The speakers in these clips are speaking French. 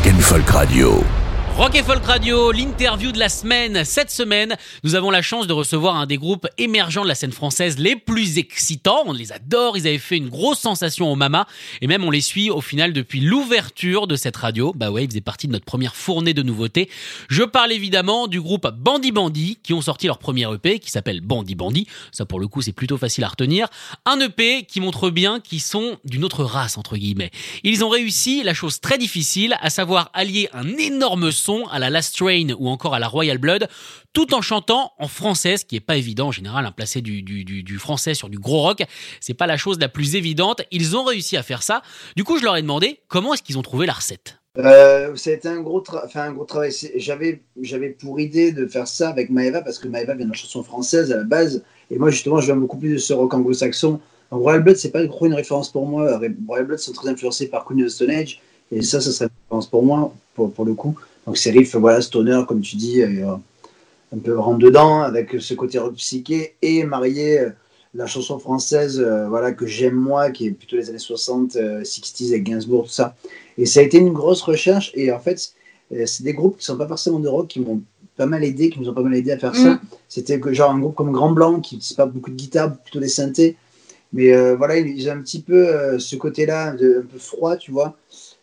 Rock and Folk Radio. Rock et Folk Radio, l'interview de la semaine. Cette semaine, nous avons la chance de recevoir un des groupes émergents de la scène française les plus excitants. On les adore, ils avaient fait une grosse sensation au Mama et même on les suit au final depuis l'ouverture de cette radio. Bah ouais, ils faisaient partie de notre première fournée de nouveautés. Je parle évidemment du groupe Bandy Bandy qui ont sorti leur premier EP qui s'appelle Bandy Bandy. Ça pour le coup, c'est plutôt facile à retenir. Un EP qui montre bien qu'ils sont d'une autre race entre guillemets. Ils ont réussi la chose très difficile, à savoir allier un énorme son à la Last Train ou encore à la Royal Blood, tout en chantant en français, ce qui est pas évident en général, un placer du, français sur du gros rock, c'est pas la chose la plus évidente. Ils ont réussi à faire ça. Du coup, je leur ai demandé comment est-ce qu'ils ont trouvé la recette. Euh, ça a été un gros, travail. J'avais, pour idée de faire ça avec Maeva parce que Maeva vient de chanson française à la base. Et moi, justement, je viens beaucoup plus de ce rock anglo-saxon. Royal Blood, c'est pas une référence pour moi. Royal Blood sont très influencés par Queen of the Stone Age. Et ça, ça serait une référence pour moi, pour le coup. Donc, ces riffs, voilà, stoner, comme tu dis, euh, un peu rentre dedans avec ce côté rock psyché et marier euh, la chanson française, euh, voilà, que j'aime moi, qui est plutôt les années 60, euh, 60s avec Gainsbourg, tout ça. Et ça a été une grosse recherche. Et en fait, euh, c'est des groupes qui sont pas forcément de rock qui m'ont pas mal aidé, qui nous ont pas mal aidé à faire ça. Mm. C'était genre un groupe comme Grand Blanc qui c'est pas beaucoup de guitare, plutôt des synthés. Mais voilà, ils ont un petit peu ce côté-là, un peu froid, tu vois.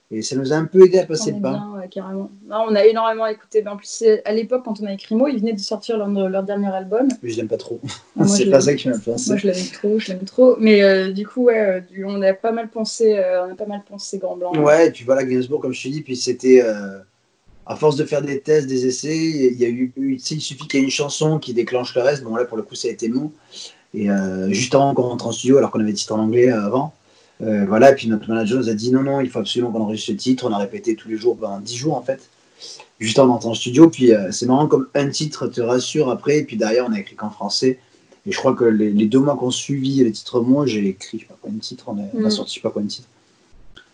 Et ça nous a un peu aidé à passer le pas. bien, ouais, carrément. Non, on a énormément écouté. Ben, en plus, à l'époque, quand on a écrit Mo, ils venaient de sortir leur, leur dernier album. Mais je l'aime pas trop. C'est pas ça qui m'a. Moi, je l'aime trop, je l'aime trop. Mais euh, du coup, ouais, euh, on a pas mal pensé, euh, on a pas mal pensé Grand Blanc. Ouais, et puis voilà, Gainsbourg, comme je te dis, puis c'était. euh, à force de faire des tests, des essais, il y a eu. il suffit qu'il y ait une chanson qui déclenche le reste. Bon, là, pour le coup, ça a été Mo. Et juste avant qu'on rentre en studio, alors qu'on avait titre en anglais avant, euh, voilà, et puis notre manager nous a dit non, non, il faut absolument qu'on enregistre ce titre. On a répété tous les jours, pendant 10 jours en fait, juste en studio. Puis euh, c'est marrant comme un titre te rassure après, et puis derrière, on a écrit qu'en français. Et je crois que les, les deux mois qu'on suivi les titres moi, j'ai écrit, je sais pas combien de titres, on a, on a Mm. sorti, je sais pas combien de titres.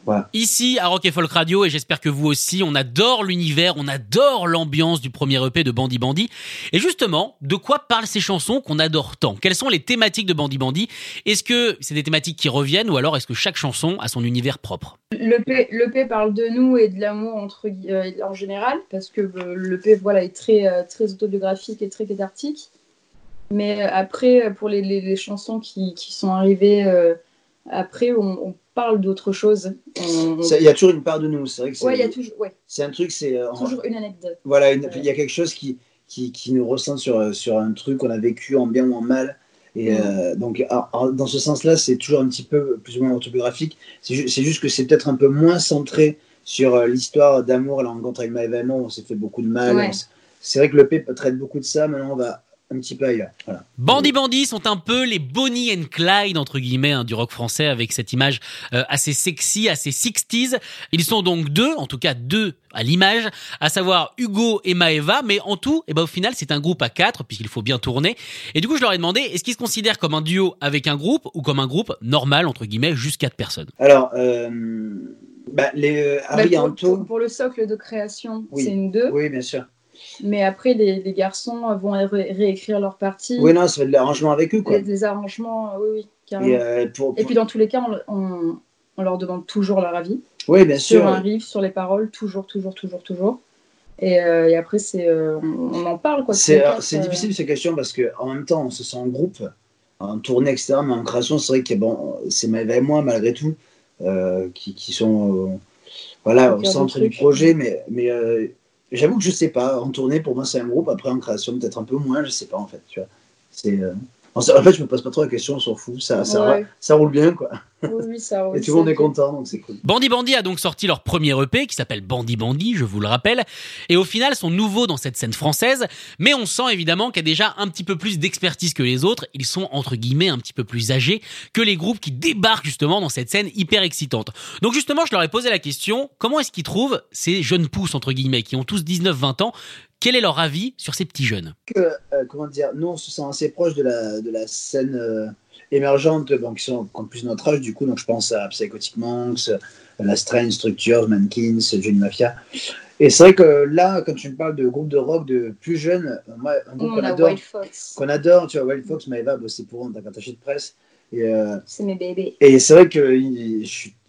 Voilà. Ici à Rock et Folk Radio et j'espère que vous aussi, on adore l'univers, on adore l'ambiance du premier EP de Bandy Bandy. Et justement, de quoi parlent ces chansons qu'on adore tant? Quelles sont les thématiques de Bandy Bandy Est-ce que c'est des thématiques qui reviennent ou alors est-ce que chaque chanson a son univers propre? L'EP parle de nous et de l'amour entre euh, en général, parce que euh, l'EP voilà, est très, euh, très autobiographique et très cathartique. Mais euh, après, pour les, les- les chansons qui, qui sont arrivées euh, après, on, on parle d'autre chose. On- Il y a toujours une part de nous, c'est vrai que c'est Ouais, il y a toujours, ouais, c'est un truc, c'est euh, toujours une anecdote. voilà, une- il y a quelque chose qui, qui, qui nous ressent sur, euh, sur un truc qu'on a vécu en bien ou en mal. Et euh, donc, alors, dans ce sens-là, c'est toujours un petit peu plus ou moins autobiographique. C'est ju- c'est juste que c'est peut-être un peu moins centré sur euh, l'histoire d'amour la rencontre avec Maëva on s'est fait beaucoup de mal. Ouais. C'est vrai que le P traite beaucoup de ça, maintenant on va un petit peu ailleurs. Voilà. Bandy Bandy sont un peu les Bonnie and Clyde entre guillemets hein, du rock français avec cette image euh, assez sexy, assez 60s. Ils sont donc deux, en tout cas deux à l'image, à savoir Hugo et Maeva, mais en tout, et ben au final c'est un groupe à quatre puisqu'il faut bien tourner. Et du coup je leur ai demandé est-ce qu'ils se considèrent comme un duo avec un groupe ou comme un groupe normal entre guillemets juste quatre personnes? Alors, euh, bah, les euh, Bah, et pour, Anto, pour- pour le socle de création, Oui. c'est une deux. oui, bien sûr. Mais après, les, les garçons vont ré- réécrire leur partie. Oui, non, ça fait de l'arrangement avec eux, quoi. des, des arrangements, oui, oui, carrément. Et, euh, pour, Et pour- puis dans tous les cas, on, on- on leur demande toujours leur avis. oui, bien Sur sûr. un riff, sur les paroles, toujours, toujours, toujours, toujours. Et, euh, et après, c'est, euh, on, on en parle. quoi. C'est difficile ces questions parce qu'en même temps, on se sent en groupe, en tournée, etc. Mais en création, c'est vrai que bon, c'est Maëva et moi, malgré tout, qui, qui sont voilà, Au centre du projet. Mais, mais j'avoue que je sais pas. En tournée, pour moi, c'est un groupe. Après, en création, peut-être un peu moins. Je sais pas, en fait. Tu vois. C'est, euh, En fait, je me pose pas trop la question, on s'en fout. Ça, ça, ça roule bien, quoi. Oui, ça roule. Et tout le monde est content, donc c'est cool. Bandy Bandy a donc sorti leur premier EP qui s'appelle Bandy Bandy, je vous le rappelle. Et au final, sont nouveaux dans cette scène française. Mais on sent évidemment qu'il y a déjà un petit peu plus d'expertise que les autres. Ils sont, entre guillemets, un petit peu plus âgés que les groupes qui débarquent justement dans cette scène hyper excitante. Donc justement, je leur ai posé la question, comment est-ce qu'ils trouvent ces jeunes pousses, entre guillemets, qui ont tous 19-20 ans? Quel est leur avis sur ces petits jeunes? Euh, Comment dire Nous, on se sent assez proche de la, de la scène euh, émergente, bon, qui sont en plus notre âge, du coup. Donc, je pense à Psychotic Monks, La Strange, Structures, Mankins, Johnny Mafia. Et c'est vrai que là, quand tu me parles de groupe de rock de plus jeunes, moi, un groupe qu'on adore, qu'on adore, tu vois, Wild Fox, Maeva, c'est pour t'as attaché de presse. Euh, c'est mes bébés. Et c'est vrai que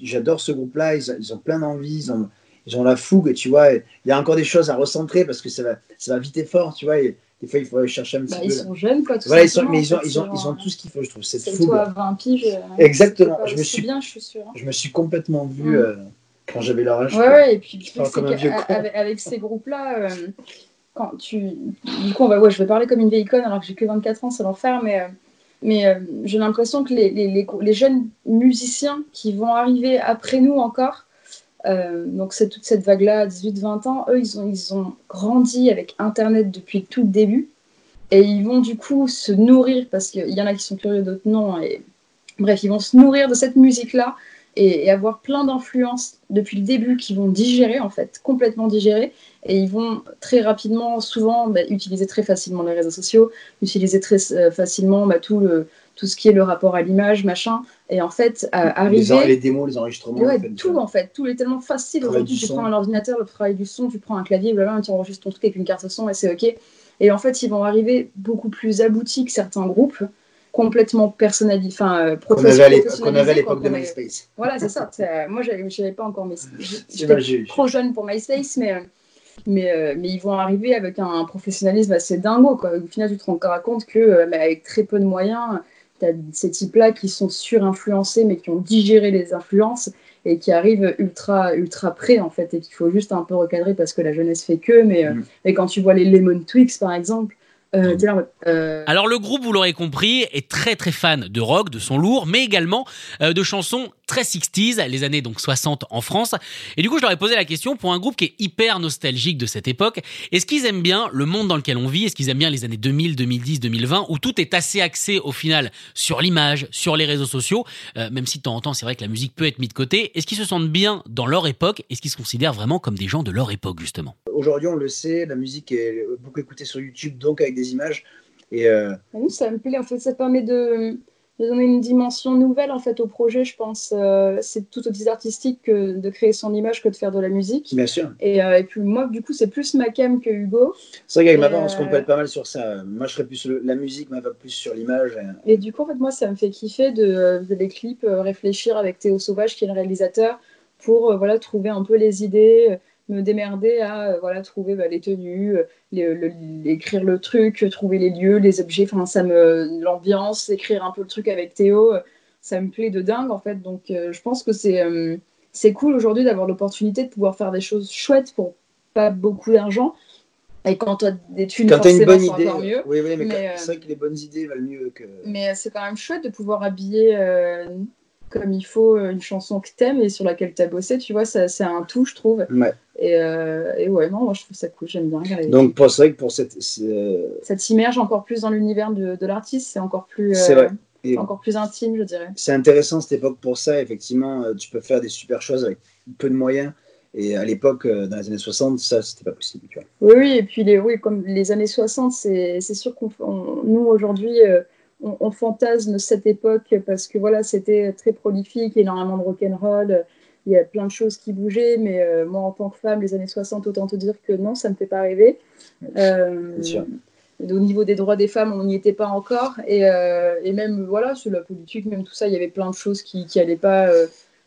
j'adore ce groupe-là, ils, ils, ont plein d'envie, ils ont ils ont la fougue, tu vois. Il y a encore des choses à recentrer parce que ça va, ça va vite et fort, tu vois. Et des fois, il faut aller chercher un petit bah, peu. Ils sont jeunes, quoi. Tout voilà, ils sont, mais ils ont, ils ont, ils ont tout ce qu'il faut, je trouve. Cette fougue. toi 20 piges. Euh, Exactement. Je me suis bien, je suis sûre. Hein. Je me suis complètement vu mm. euh, quand j'avais leur âge. Ouais, ouais, et puis le truc, c'est qu'avec avec ces groupes-là, euh, quand tu. Du coup, on va, ouais, je vais parler comme une vieille conne alors que j'ai que 24 ans, c'est l'enfer, mais. mais j'ai l'impression que les, les, les, les, jeunes musiciens qui vont arriver après nous encore, euh, donc c'est toute cette vague-là, 18-20 ans, eux, ils ont, ils ont grandi avec Internet depuis tout le début. Et ils vont du coup se nourrir, parce qu'il y en a qui sont curieux, d'autres non. Et... Bref, ils vont se nourrir de cette musique-là et, avoir plein d'influences depuis le début qui vont digérer, en fait, complètement digérer. Et ils vont très rapidement, souvent, bah, utiliser très facilement les réseaux sociaux, utiliser très euh, facilement bah, tout le, tout ce qui est le rapport à l'image, machin. Et en fait, euh, arriver. Les, les, démos, les enregistrements. Ouais, tout en fait. Tout est tellement facile. Aujourd'hui, tu prends un ordinateur, le travail du son, tu prends un clavier, blablabla, tu enregistres ton truc avec une carte son et c'est OK. Et en fait, ils vont arriver beaucoup plus aboutis que certains groupes, complètement personnalisés, enfin, euh, professionnalisés. Qu'on avait à l'époque de MySpace. Voilà, c'est ça. Euh, moi, je n'avais pas encore MySpace. J'étais trop jeune pour MySpace, mais. Euh, mais, mais, ils vont arriver avec un, professionnalisme assez dingo. Quoi. Au final, tu te rends compte que, avec très peu de moyens, tu as ces types-là qui sont surinfluencés, mais qui ont digéré les influences et qui arrivent ultra, ultra près, en fait, et qu'il faut juste un peu recadrer parce que la jeunesse fait que. Mais euh, mm. et quand tu vois les Lemon Twix, par exemple, euh, mm. euh, Alors le groupe, vous l'aurez compris, est très très fan de rock, de son lourd, mais également de chansons très 60s, les années donc 60 en France. Et du coup, je leur ai posé la question pour un groupe qui est hyper nostalgique de cette époque. Est-ce qu'ils aiment bien le monde dans lequel on vit? Est-ce qu'ils aiment bien les années 2000, 2010, 2020 où tout est assez axé au final sur l'image, sur les réseaux sociaux, euh, même si de temps en temps c'est vrai que la musique peut être mise de côté. Est-ce qu'ils se sentent bien dans leur époque? Est-ce qu'ils se considèrent vraiment comme des gens de leur époque justement? Aujourd'hui, on le sait, la musique est beaucoup écoutée sur YouTube, donc avec des images. Et euh... ça me plaît. En fait, ça permet de de donner une dimension nouvelle en fait au projet, je pense. Euh, c'est tout aussi artistique que de créer son image que de faire de la musique. Bien sûr. Et, euh, et puis moi, du coup, c'est plus ma cam que Hugo. C'est vrai qu'avec ma femme, on se complète pas mal sur ça. Moi, je serais plus la musique, ma femme plus sur l'image. Et... du coup, en fait, moi, ça me fait kiffer de, de les clips, euh, réfléchir avec Théo Sauvage, qui est le réalisateur, pour voilà trouver un peu les idées me démerder à euh, voilà trouver bah, les tenues, euh, écrire le truc, trouver les lieux, les objets, enfin ça me l'ambiance, écrire un peu le truc avec Théo, euh, ça me plaît de dingue en fait. Donc je pense que c'est c'est cool aujourd'hui d'avoir l'opportunité de pouvoir faire des choses chouettes pour pas beaucoup d'argent. Et quand tu as des thunes, quand forcément, une bonne idée, encore mieux. Oui, oui, mais, c'est vrai que les bonnes idées valent mieux que. Mais c'est quand même chouette de pouvoir habiller comme il faut une chanson que t'aimes et sur laquelle tu as bossé, tu vois, c'est un tout, je trouve. Ouais. Et, euh, et, ouais, non, moi je trouve ça cool, j'aime bien. Donc, c'est vrai que pour cette. Ça t'immerge encore plus dans l'univers de, de l'artiste, c'est encore plus. C'est vrai. Euh, encore plus intime, je dirais. C'est intéressant cette époque pour ça, effectivement, euh, tu peux faire des super choses avec peu de moyens. Et à l'époque, dans les années 60, ça, c'était pas possible. Tu vois. Oui, oui, et puis les, oui, comme les années 60, c'est sûr qu'on nous, aujourd'hui, on, fantasme cette époque parce que voilà, c'était très prolifique, énormément de rock'n'roll, il y a plein de choses qui bougeaient, mais euh, moi en tant que femme, les années 60, autant te dire que non, ça ne me fait pas rêver. Euh, au niveau des droits des femmes, on n'y était pas encore, et, euh, et, même voilà, sur la politique, même tout ça, il y avait plein de choses qui n'allaient pas.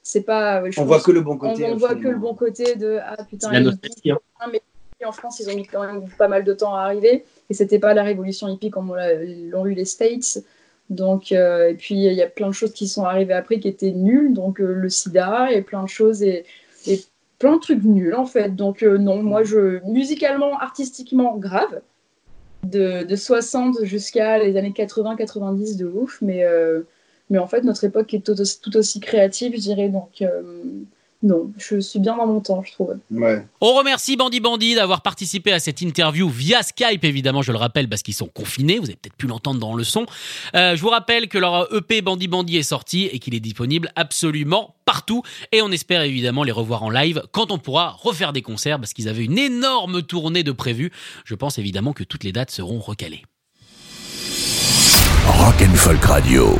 c'est pas. on voit que le bon côté. On, voit que le bon côté de ah putain. La nostalgie. Hein. Mais en France, ils ont mis quand même pas mal de temps à arriver, et c'était pas la révolution hippie comme l'ont eu les States. Donc, euh, et puis il y a plein de choses qui sont arrivées après qui étaient nulles, donc euh, le sida et plein de choses et, plein de trucs nuls en fait. Donc euh, non, moi je musicalement, artistiquement grave, de, de 60 jusqu'à les années 80-90 de ouf, mais, mais en fait, notre époque est tout aussi, tout aussi créative, je dirais. Donc, non, je suis bien dans mon temps, je trouve. Ouais. On remercie Bandy Bandy d'avoir participé à cette interview via Skype, évidemment, je le rappelle, parce qu'ils sont confinés. Vous avez peut-être pu l'entendre dans le son. Euh, je vous rappelle que leur EP Bandy Bandy est sorti et qu'il est disponible absolument partout. Et on espère évidemment les revoir en live quand on pourra refaire des concerts, parce qu'ils avaient une énorme tournée de prévues. Je pense évidemment que toutes les dates seront recalées. Rock and Folk Radio.